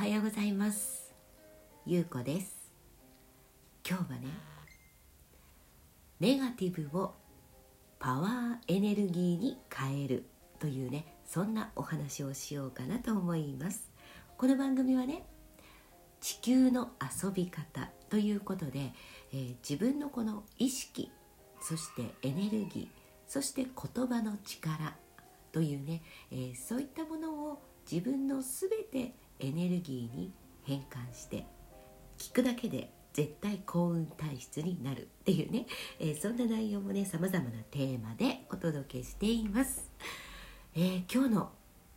はようございます。ゆうこです。今日はねネガティブをパワーエネルギーに変えるというねそんなお話をしようかなと思います。この番組はね地球の遊び方ということで、えー、自分のこの意識そしてエネルギーそして言葉の力というね、えー、そういったものを自分の全てエネルギーに変換して聞くだけで絶対幸運体質になるっていうね、えー、そんな内容もねさまざまなテーマでお届けしています、えー、今日の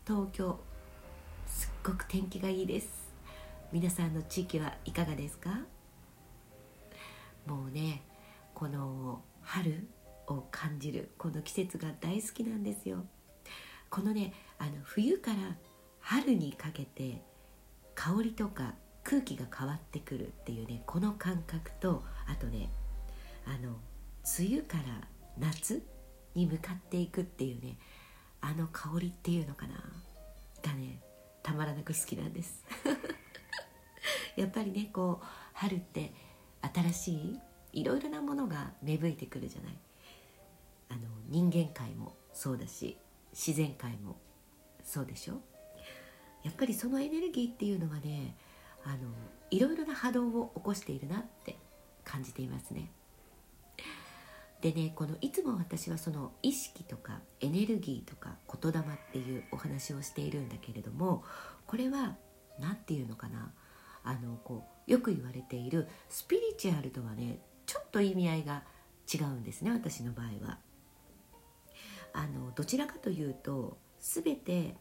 東京すっごく天気がいいです。皆さんの地域はいかがですか？もうねこの春を感じるこの季節が大好きなんですよ。このねあの冬から春にかけて香りとか空気が変わってくるっていうねこの感覚とあとねあの梅雨から夏に向かっていくっていうねあの香りっていうのかながねたまらなく好きなんです。やっぱりねこう春って新しいいろいろなものが芽吹いてくるじゃない。あの人間界もそうだし自然界もそうでしょ。やっぱりそのエネルギーっていうのはねあのいろいろな波動を起こしているなって感じていますね。でねこのいつも私はその意識とかエネルギーとか言霊っていうお話をしているんだけれどもこれは何て言うのかな？あのこうよく言われているスピリチュアルとはねちょっと意味合いが違うんですね私の場合は。あのどちらかというと全て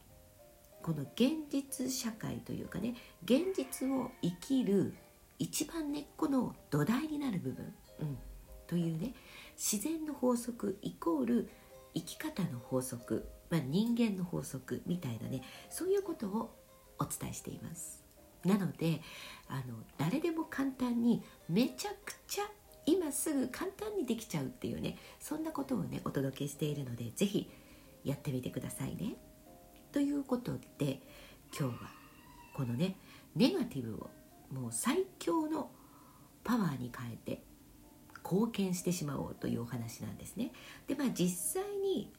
この現実社会というかね現実を生きる一番根っこの土台になる部分、うん、というね自然の法則イコール生き方の法則、まあ、人間の法則みたいなねそういうことをお伝えしていますなのであの誰でも簡単にめちゃくちゃ今すぐ簡単にできちゃうっていうねそんなことをねお届けしているので是非やってみてくださいね。ということで今日はこのねネガティブをもう最強のパワーに変えて貢献してしまおうというお話なんですね。でまあ実際に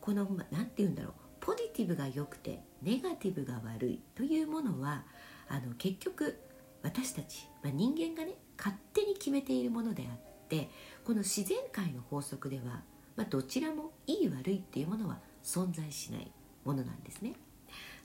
この何て言うんだろうポジティブが良くてネガティブが悪いというものはあの結局私たち、まあ、人間がね勝手に決めているものであってこの自然界の法則では、まあ、どちらもいい悪いっていうものは存在しないものなんですね。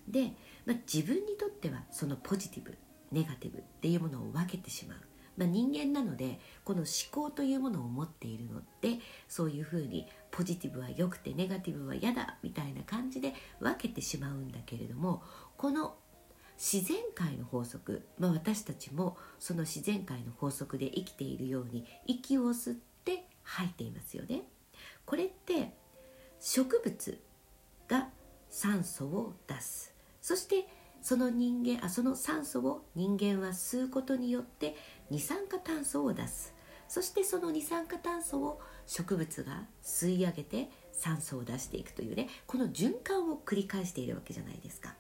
で、まあ、自分にとってはそのポジティブネガティブっていうものを分けてしまう、まあ、人間なのでこの思考というものを持っているのでそういうふうにポジティブは良くてネガティブは嫌だみたいな感じで分けてしまうんだけれどもこの自然界の法則、まあ、私たちもその自然界の法則で生きているように息を吸って吐いていますよね。これって植物が酸素を出す。そしてその人間あその酸素を人間は吸うことによって二酸化炭素を出す。そしてその二酸化炭素を植物が吸い上げて酸素を出していくというねこの循環を繰り返しているわけじゃないですか。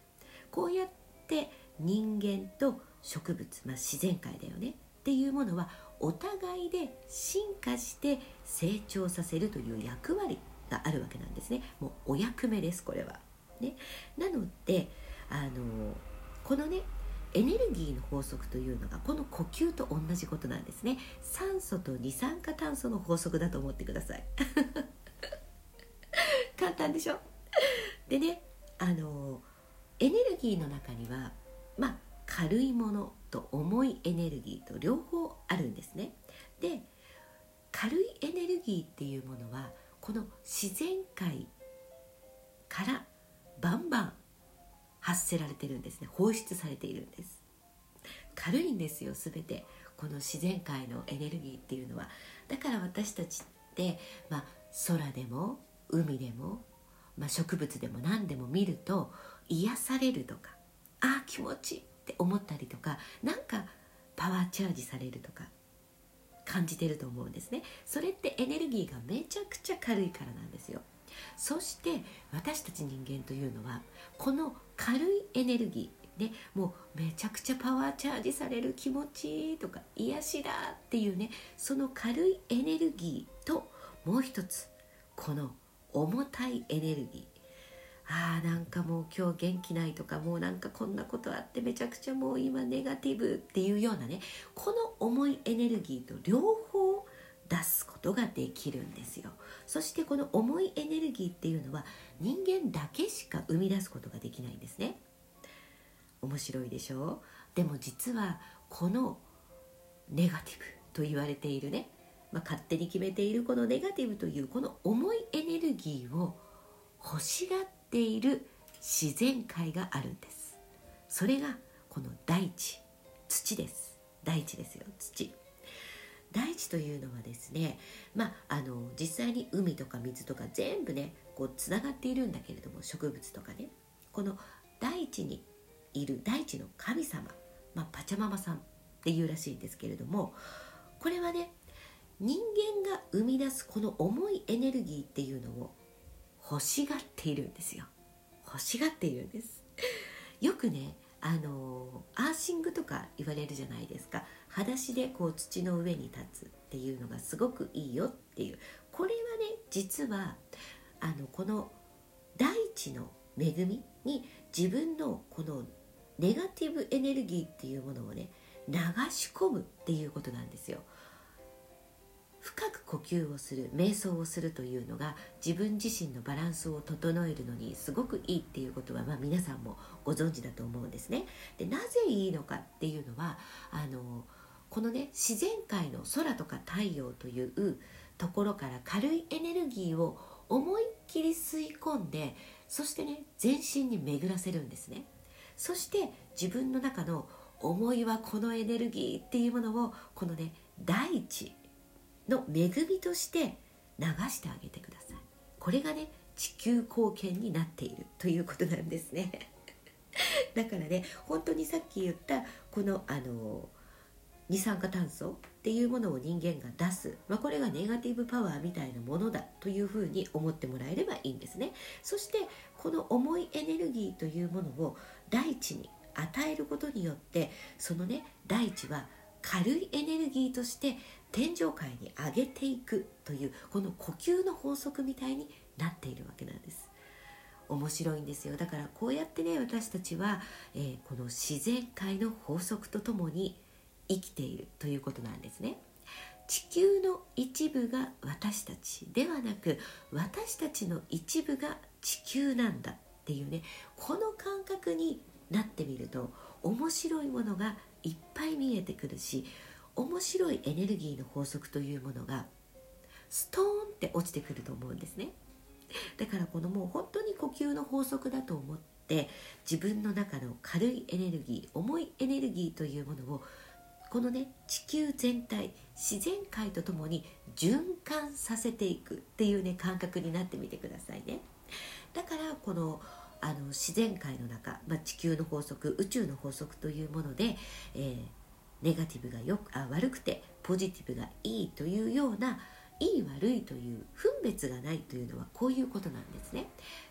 こうやって人間と植物、まあ、自然界だよね。っていうものはお互いで進化して成長させるという役割があるわけなんですね。もうお役目ですこれは。ね、なのであのこのねエネルギーの法則というのがこの呼吸と同じことなんですね。酸素と二酸化炭素の法則だと思ってください。簡単でしょ？でねあのエネルギーの中にはまあ軽いものと重いエネルギーと両方あるんですね。で軽いエネルギーっていうものはこの自然界からバンバン発せられてるんですね。放出されているんです。軽いんですよ全て。この自然界のエネルギーっていうのは。だから私たちって、まあ、空でも海でも、まあ、植物でも何でも見ると癒されるとかああ気持ちいいって思ったりとかなんかパワーチャージされるとか感じてると思うんですね。それってエネルギーがめちゃくちゃ軽いからなんですよ。そして私たち人間というのはこの軽いエネルギーね、もうめちゃくちゃパワーチャージされる気持ちいいとか癒しだっていうねその軽いエネルギーともう一つこの重たいエネルギー。あーなんかもう今日元気ないとかもうなんかこんなことあってめちゃくちゃもう今ネガティブっていうようなねこの重いエネルギーと両方すことができるんですよ。そしてこの重いエネルギーっていうのは人間だけしか生み出すことができないんですね。面白いでしょ？うでも実はこのネガティブと言われているね、まあ、勝手に決めているこのネガティブというこの重いエネルギーを欲しがっている自然界があるんです。それがこの大地土です。大地ですよ土。大地というのはですねまああの実際に海とか水とか全部ねこうつながっているんだけれども植物とかねこの大地にいる大地の神様、まあ、パチャママさんっていうらしいんですけれどもこれはね人間が生み出すこの重いエネルギーっていうのを欲しがっているんですよ。欲しがっているんです。よくねあのアーシングとか言われるじゃないですか。裸足でこう土の上に立つっていうのがすごくいいよっていう。これはね実はあのこの大地の恵みに自分のこのネガティブエネルギーっていうものをね流し込むっていうことなんですよ。呼吸をする瞑想をするというのが自分自身のバランスを整えるのにすごくいいっていうことは、まあ、皆さんもご存知だと思うんですね。でなぜいいのかっていうのはあのこのね自然界の空とか太陽というところから軽いエネルギーを思いっきり吸い込んでそしてね全身に巡らせるんですね。そして自分の中の思いはこのエネルギーっていうものをこのね大地の恵みとして流してあげてください。これがね地球貢献になっているということなんですね。だからね本当にさっき言ったこのあの二酸化炭素っていうものを人間が出す、まあ、これがネガティブパワーみたいなものだというふうに思ってもらえればいいんですね。そしてこの重いエネルギーというものを大地に与えることによってそのね大地は軽いエネルギーとして天上界に上げていくというこの呼吸の法則みたいになっているわけなんです。面白いんですよ。だからこうやってね私たちは、えー、この自然界の法則とともに生きているということなんですね。地球の一部が私たちではなく私たちの一部が地球なんだっていうねこの感覚になってみると面白いものがいっぱい見えてくるし面白いエネルギーの法則というものがストーンって落ちてくると思うんですね。だからこのもう本当に呼吸の法則だと思って自分の中の軽いエネルギー重いエネルギーというものをこのね地球全体自然界とともに循環させていくっていうね感覚になってみてくださいね。だからこのあの自然界の中、まあ、地球の法則宇宙の法則というもので、えーネガティブがよくあ悪くてポジティブがいいというようないい悪いという分別がないというのはこういうことなんですね。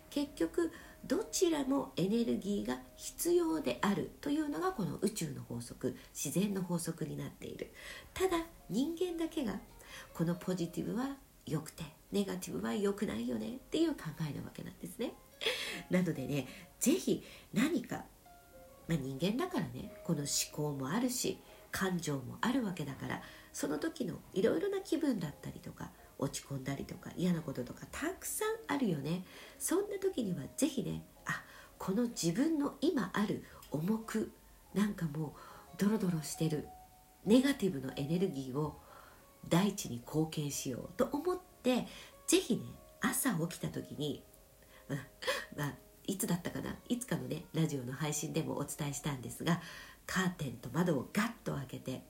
結局どちらもエネルギーが必要であるというのがこの宇宙の法則自然の法則になっている。ただ人間だけがこのポジティブは良くてネガティブは良くないよねっていう考えなわけなんですね。なのでね是非何か、まあ、人間だからねこの思考もあるし感情もあるわけだからその時のいろいろな気分だったりとか落ち込んだりとか嫌なこととかたくさんあるよね。そんな時には是非ねあこの自分の今ある重くなんかもうドロドロしてるネガティブのエネルギーを大地に貢献しようと思って是非ね朝起きた時にまあいつだったかな？いつかのねラジオの配信でもお伝えしたんですがカーテンと窓をガッと開けて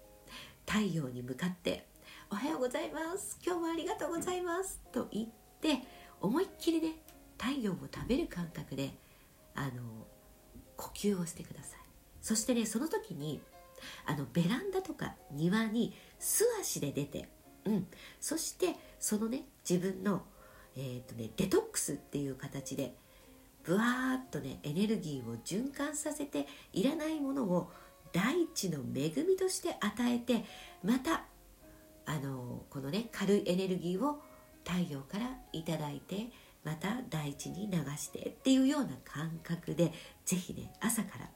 太陽に向かって「おはようございます。今日もありがとうございます」と言って思いっきりね太陽を食べる感覚であの呼吸をしてください。そしてねその時にあのベランダとか庭に素足で出て、うん、そしてそのね自分の、えーとね、デトックスっていう形でぶわーっとねエネルギーを循環させていらないものを大地の恵みとして与えてまたあのこのね軽いエネルギーを太陽から頂いてまた大地に流してっていうような感覚で是非ね朝から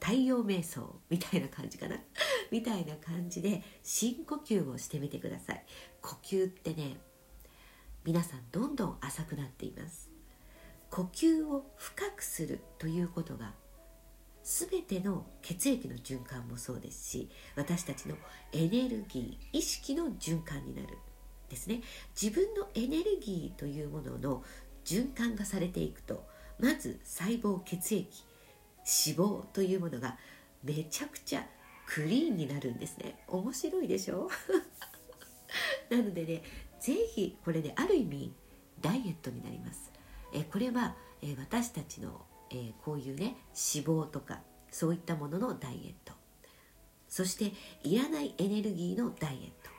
太陽瞑想みたいな感じかな？みたいな感じで深呼吸をしてみてください。呼吸ってね皆さんどんどん浅くなっています。呼吸を深くするということが全ての血液の循環もそうですし私たちのエネルギー意識の循環になるですね。自分のエネルギーというものの循環がされていくとまず細胞血液脂肪というものがめちゃくちゃクリーンになるんですね。面白いでしょ？なのでね是非これで、ね、ある意味ダイエットになります。えこれは、え私たちの、えこういうね脂肪とかそういったもののダイエット。そしていらないエネルギーのダイエット。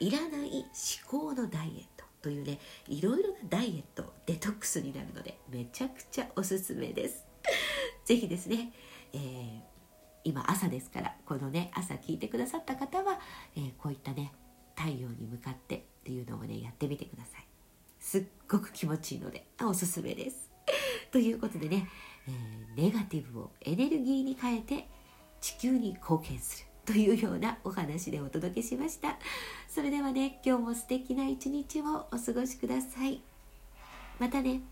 いらない思考のダイエット。というねいろいろなダイエットデトックスになるのでめちゃくちゃおすすめです。是非ですね、えー、今朝ですからこのね朝聞いてくださった方は、えー、こういったね太陽に向かってっていうのをねやってみてください。すっごく気持ちいいのでおすすめです。ということでね、えー、ネガティブをエネルギーに変えて地球に貢献する。というようなお話でお届けしました。それではね今日も素敵な一日をお過ごしください。またね。